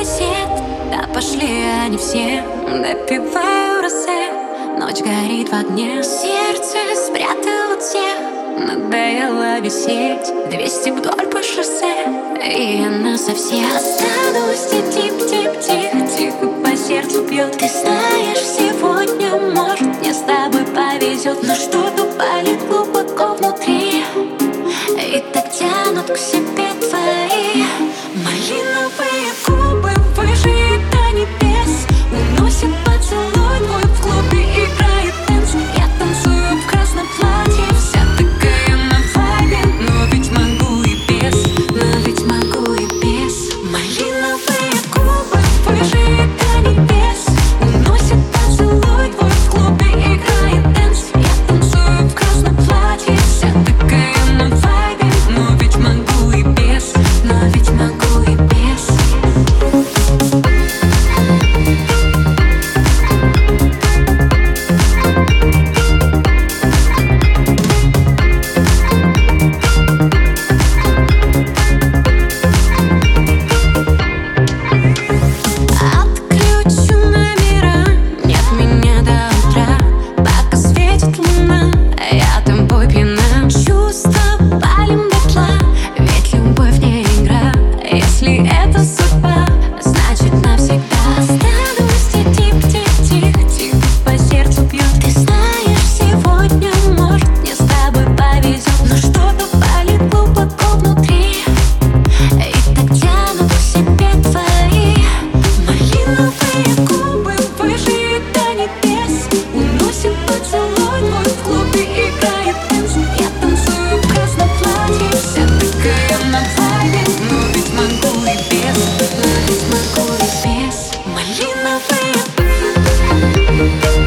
кассет Да пошли они все, допиваю росе Ночь горит в огне. Сердце спрятало всех Надоело висеть. 200 вдоль по шоссе. И она совсем. Останусь тип-тип-тип-тих Тихо по сердцу бьет Ты знаешь, сегодня может Мне с тобой повезет. Но что will be